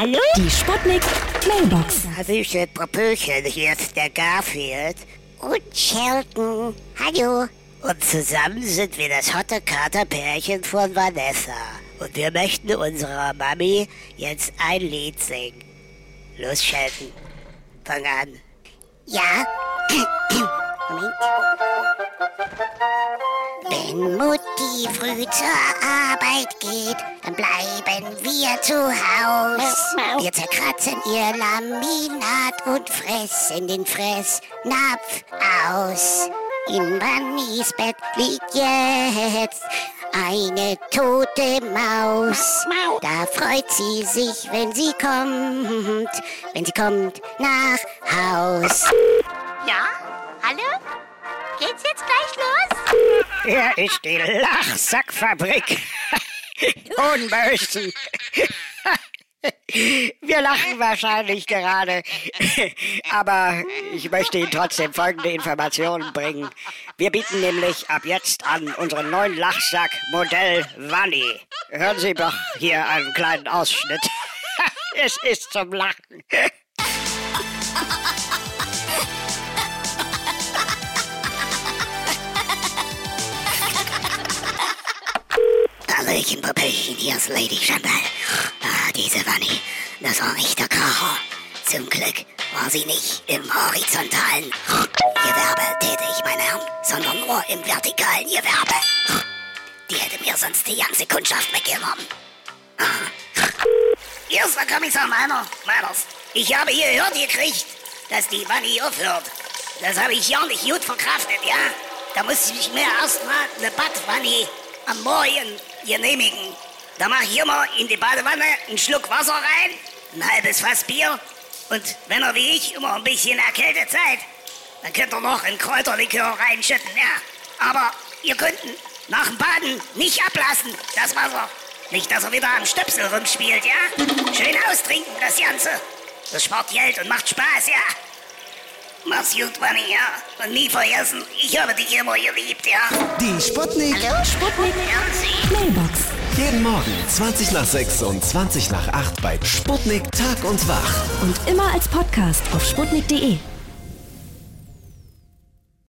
Hallo? Die Sputnik Mailbox. Hallöchen, Popöchen, hier ist der Garfield. Und Sheldon. Hallo. Und zusammen sind wir das hotte Katerpärchen von Vanessa. Und wir möchten unserer Mami jetzt ein Lied singen. Los, Sheldon. Fang an. Ja. Moment. Wenn Mutti früh zur Arbeit geht, dann bleiben wir zu Haus. Wir zerkratzen ihr Laminat und fressen den Fressnapf aus. In Wannys Bett liegt jetzt eine tote Maus. Da freut sie sich, wenn sie kommt, wenn sie kommt nach Haus. Ja? Hallo? Geht's jetzt gleich los? Hier ist die Lachsackfabrik. Hohenbösen. Wir lachen wahrscheinlich gerade. Aber ich möchte Ihnen trotzdem folgende Informationen bringen. Wir bieten nämlich ab jetzt an unseren neuen Lachsack Modell Wanni. Hören Sie doch hier einen kleinen Ausschnitt. Es ist zum Lachen. Hallöchen, Popöchen, hier ist Lady Chantal. Ah, diese Wanni, das war echter Kracher. Zum Glück war sie nicht im horizontalen Gewerbe tätig, meine Herren, sondern nur im vertikalen Gewerbe. Die hätte mir sonst die ganze Kundschaft weggenommen. Ah. Erster Kommissar Meiner, Meiners, ich habe hier gehört gekriegt, dass die Wanni aufhört. Das habe ich ja nicht gut verkraftet, ja? Da musste ich mir erstmal eine Badwanni am Morgen genehmigen. Da mache ich immer in die Badewanne einen Schluck Wasser rein, ein halbes Fass Bier und wenn ihr wie ich immer ein bisschen erkältet seid, dann könnt ihr noch ein Kräuterlikör reinschütten, ja. Aber ihr könnt nach dem Baden nicht ablassen, das Wasser. Nicht, dass er wieder am Stöpsel rumspielt, ja? Schön austrinken, das Ganze. Das spart Geld und macht Spaß, ja? Mach's gut, Manni, ja? Und nie vergessen, ich habe dich immer geliebt, ja? Die Sputnik. Sputnik Mailbox. Jeden Morgen 20 nach 6 und 20 nach 8 bei Sputnik Tag und Wach. Und immer als Podcast auf sputnik.de.